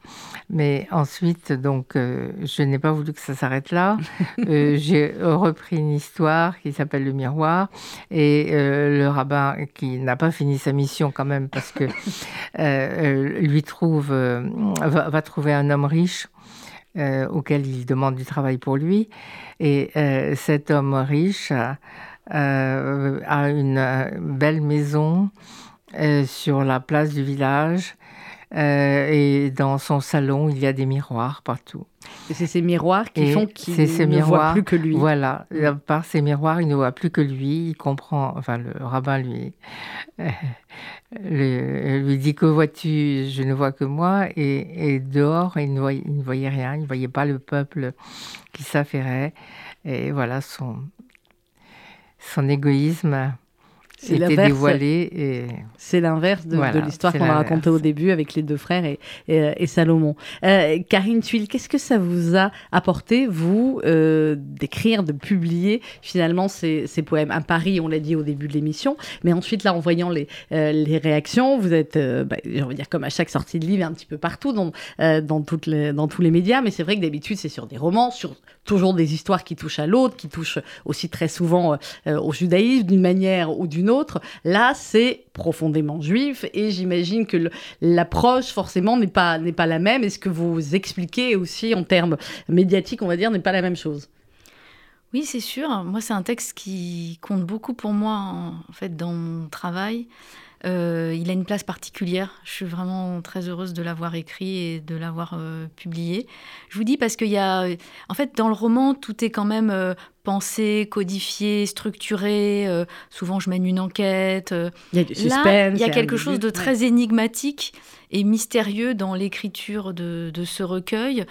Mais ensuite, donc, euh, je n'ai pas voulu que ça s'arrête là. Euh, J'ai repris une histoire qui s'appelle Le Miroir. Et euh, le rabbin, qui n'a pas fini sa mission quand même, parce que lui trouve, va, va trouver un homme riche auquel il demande du travail pour lui. Et cet homme riche a une belle maison sur la place du village. euh, et dans son salon, il y a des miroirs partout. C'est ces miroirs qui Et font qu'il ne voit miroirs, plus que lui. Voilà, Euh, par ces miroirs, il ne voit plus que lui. Il comprend, enfin, le rabbin lui, euh, le- lui dit Que vois-tu? Je ne vois que moi. Et, et dehors, il ne, voyait, il ne voyait rien. Il ne voyait pas le peuple qui s'affairait. Et voilà, son, son égoïsme C'est l'inverse. dévoilé. Et C'est l'inverse de, Voilà, de l'histoire qu'on a racontée au début avec les deux frères et, et, et Salomon. Euh, Karine Tuile, qu'est-ce que ça vous a apporté, vous, euh, d'écrire, de publier finalement ces, ces poèmes? À Paris, on l'a dit au début de l'émission, mais ensuite, là, en voyant les, euh, les réactions, vous êtes, euh, bah, j'ai envie de dire, comme à chaque sortie de livre, un petit peu partout dans, euh, dans, toutes les, dans tous les médias, mais c'est vrai que d'habitude, c'est sur des romans, sur toujours des histoires qui touchent à l'autre, qui touchent aussi très souvent euh, au judaïsme d'une manière ou d'une autre. Là, c'est profondément juif et j'imagine que l'approche forcément n'est pas n'est pas la même. Et ce que vous expliquez aussi en termes médiatiques, on va dire, n'est pas la même chose? Oui, c'est sûr. Moi, c'est un texte qui compte beaucoup pour moi, en fait, dans mon travail. Euh, il a une place particulière. Je suis vraiment très heureuse de l'avoir écrit et de l'avoir euh, publié. Je vous dis parce qu'il y a, en fait, dans le roman, tout est quand même euh, pensé, codifié, structuré. Souvent, je mène une enquête. Il y a du suspense. Là, il y a quelque chose de Ouais. très énigmatique et mystérieux dans l'écriture de, de ce recueil,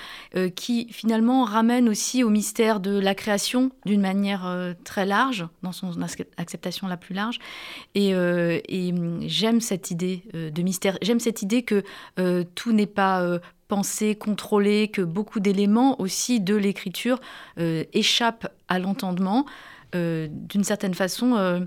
qui finalement ramène aussi au mystère de la création d'une manière très large, dans son ac- acceptation la plus large. Et, et, hum, j'aime cette idée euh, de mystère. J'aime cette idée que euh, tout n'est pas euh, pensé, contrôlé, que beaucoup d'éléments aussi de l'écriture euh, échappent à l'entendement. Euh, D'une certaine façon, euh,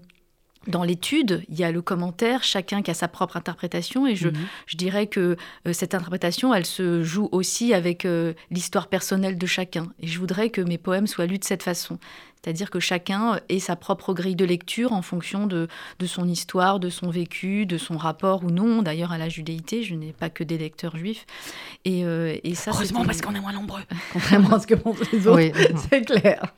dans l'étude, il y a le commentaire, chacun qui a sa propre interprétation, et je, Mhm. je dirais que cette interprétation, elle se joue aussi avec l'histoire personnelle de chacun. Et je voudrais que mes poèmes soient lus de cette façon. C'est-à-dire que chacun ait sa propre grille de lecture en fonction de, de son histoire, de son vécu, de son rapport ou non, d'ailleurs, à la judéité. Je n'ai pas que des lecteurs juifs. Et, euh, et ça, Heureusement, parce qu'on est moins nombreux, contrairement à ce que pensent les autres. Oui. C'est clair.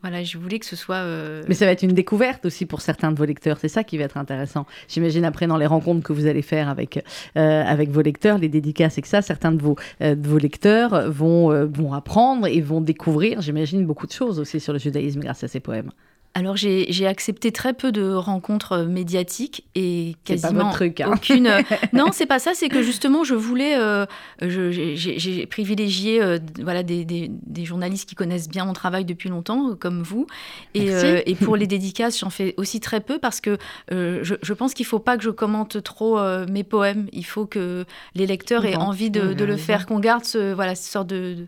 Voilà, je voulais que ce soit... euh, Mais ça va être une découverte aussi pour certains de vos lecteurs. C'est ça qui va être intéressant. J'imagine après dans les rencontres que vous allez faire avec, euh, avec vos lecteurs, les dédicaces et que ça, certains de vos, de vos lecteurs vont, vont apprendre et vont découvrir, j'imagine, beaucoup de choses aussi sur le judaïsme grâce à ces poèmes. Alors j'ai accepté très peu de rencontres euh, médiatiques et pas quasiment votre truc, hein. aucune. euh, non, c'est pas ça. C'est que justement, je voulais, euh, j'ai privilégié, euh, voilà, des, des- des journalistes qui connaissent bien mon travail depuis longtemps, comme vous. Et, euh, pour les dédicaces, j'en fais aussi très peu parce que je, je pense qu'il faut pas que je commente trop mes poèmes. Il faut que les lecteurs aient envie de, le faire, qu'on garde ce, voilà, cette sorte de-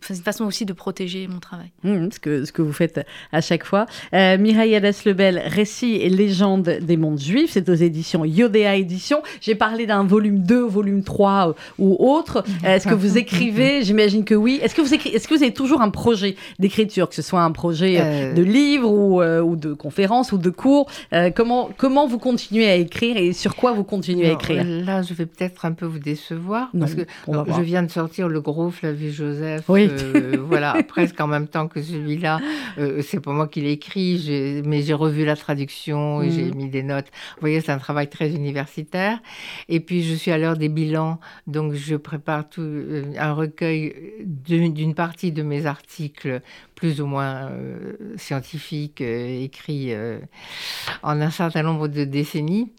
c'est une façon aussi de protéger mon travail. Mmh, ce, que, ce que vous faites à chaque fois. Euh, Mireille Hadès-Lebel, Récits et légendes des mondes juifs, c'est aux éditions Yodéa Éditions. J'ai parlé d'un volume 2, volume 3 euh, ou autre. Euh, Est-ce que vous écrivez? J'imagine que oui. Est-ce que, vous Est-ce que vous avez toujours un projet d'écriture, que ce soit un projet euh, de livre ou, ou de conférence ou de cours? Comment, comment vous continuez à écrire et sur quoi vous continuez à écrire? Là, je vais peut-être un peu vous décevoir Non, parce que je viens de sortir le gros Flavie Joseph. Oui. euh, voilà, presque en même temps que celui-là. Euh, c'est pas moi qui l'ai écrit, mais j'ai revu la traduction et j'ai Mhm. mis des notes. Vous voyez, c'est un travail très universitaire. Et puis, je suis à l'heure des bilans, donc je prépare tout, euh, un recueil d'une partie de mes articles plus ou moins scientifiques, écrits en un certain nombre de décennies.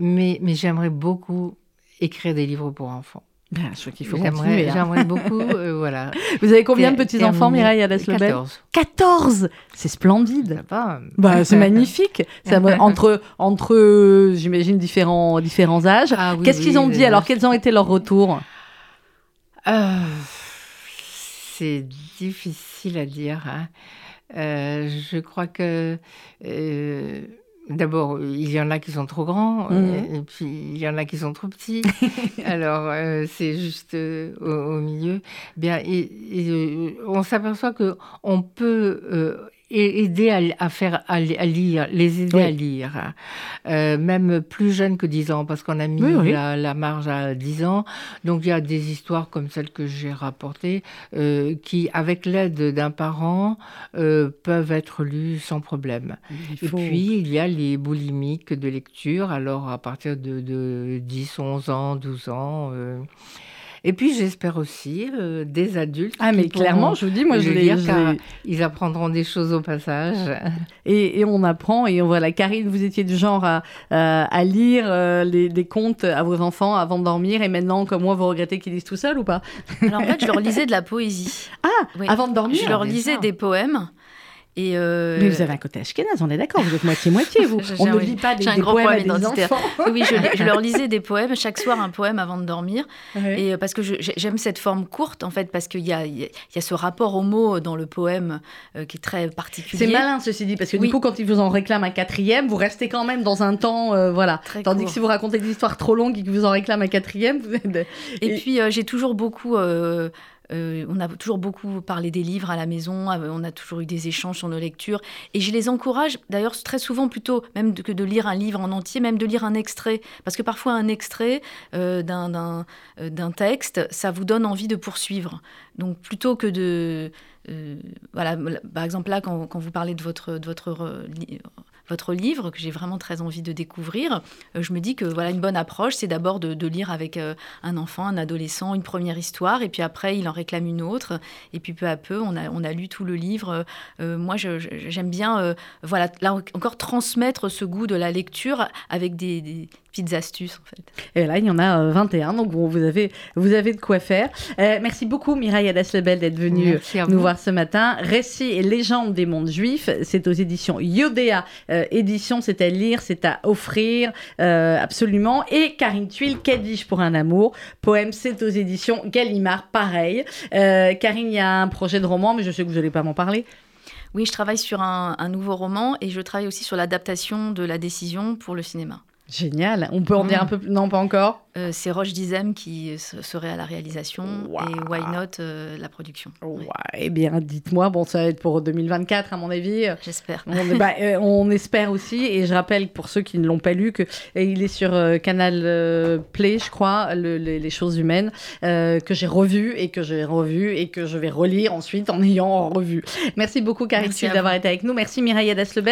Mais, mais j'aimerais beaucoup écrire des livres pour enfants. Je crois qu'il faut continuer. hein. j'aimerais beaucoup, euh, voilà. Vous avez combien de petits-enfants. Mireille Hadès-Lebel 14. 14 C'est splendide va. Bah, c'est magnifique. Ça entre, entre euh, j'imagine, différents, différents âges. Ah oui, Qu'est-ce oui, qu'ils ont dit alors? Quels ont été leurs retours? Euh, c'est difficile à dire. hein. Euh, je crois que euh, d'abord, il y en a qui sont trop grands, Mhm. euh, et puis il y en a qui sont trop petits. Alors, euh, c'est juste euh, au, au milieu. Bien, et, et, euh, on s'aperçoit que on peut euh, aider à, à faire à, li- à lire, les aider Oui. à lire. Euh, même plus jeunes que 10 ans, parce qu'on a mis Oui, oui. La, la marge à 10 ans. Donc il y a des histoires comme celle que j'ai rapportée, euh, qui, avec l'aide d'un parent, euh, peuvent être lues sans problème. Et puis, il y a les boulimiques de lecture, alors à partir de, de 10, 11 ans, 12 ans. Et puis, j'espère aussi euh, des adultes. Ah, mais qui clairement, je vous dis, moi, je le l'ai. lire, je car l'ai- ils apprendront des choses au passage. Et, et on apprend, et on voit la Karine, vous étiez du genre à, lire euh, les, des contes à vos enfants avant de dormir, et maintenant, comme moi, vous regrettez qu'ils lisent tout seuls ou pas? Alors en fait, je leur lisais de la poésie. Ah, Oui. avant de dormir? Je leur bien lisais des poèmes. Et euh, Mais vous avez un côté ashkénaze, on est d'accord, vous êtes moitié-moitié, vous. On ne lit pas des, des poèmes à problème des enfants. Oui, je, je leur lisais des poèmes, chaque soir un poème avant de dormir. Ouais. Et euh, parce que j'aime cette forme courte, en fait, parce qu'il y a, y ce rapport au mot dans le poème euh, qui est très particulier. C'est malin, ceci dit, parce que Oui. du coup, quand ils vous en réclament un quatrième, vous restez quand même dans un temps, euh, voilà. Très Tandis court. que si vous racontez des histoires trop longues et qu'ils vous en réclament un quatrième, vous êtes... Et, Et- puis, j'ai toujours beaucoup. Euh, on a toujours beaucoup parlé des livres à la maison, euh, on a toujours eu des échanges sur nos lectures. Et je les encourage, d'ailleurs, très souvent plutôt, même que de lire un livre en entier, même de lire un extrait. Parce que parfois, un extrait euh, d'un- texte, ça vous donne envie de poursuivre. Donc, plutôt que de. voilà, par exemple, là, quand, quand vous parlez de votre, de votre, votre livre, que j'ai vraiment très envie de découvrir, euh, je me dis que voilà une bonne approche, c'est d'abord de, lire avec euh, un enfant, un adolescent, une première histoire, et puis après, il en réclame une autre, et puis peu à peu, on a, on a lu tout le livre. Euh, moi, j'aime bien, voilà, là encore, transmettre ce goût de la lecture avec des petites astuces, en fait. Et là, il y en a euh, 21, donc bon, vous, avez, vous avez de quoi faire. Euh, merci beaucoup, Mireille Hadès-Lebel, d'être venue nous vous. voir ce matin. Récits et légendes des mondes juifs, c'est aux éditions Yodéa euh, Édition, c'est à lire, c'est à offrir, euh, absolument. Et Karine Tuile, Kaddish pour un amour, poème, c'est aux éditions Gallimard, pareil. Euh, Karine, il y a un projet de roman, mais je sais que vous n'allez pas m'en parler. Oui, je travaille sur un, un nouveau roman et je travaille aussi sur l'adaptation de la décision pour le cinéma. Génial. On peut en dire un peu plus Non, pas encore. Euh, c'est Roche Dizem qui s- serait à la réalisation Wow. et Why Not euh, la production. Ouais, eh bien, dites-moi. Bon, ça va être pour 2024, à mon avis. J'espère. On, bah, euh, on espère aussi, et je rappelle pour ceux qui ne l'ont pas lu que et il est sur euh, Canal euh, Play, je crois, le- les, les choses humaines, euh, que j'ai revu et que j'ai revu et que je vais relire ensuite en ayant revu. Merci beaucoup, à d'avoir été avec nous. Merci Mireille Adas-Lebel.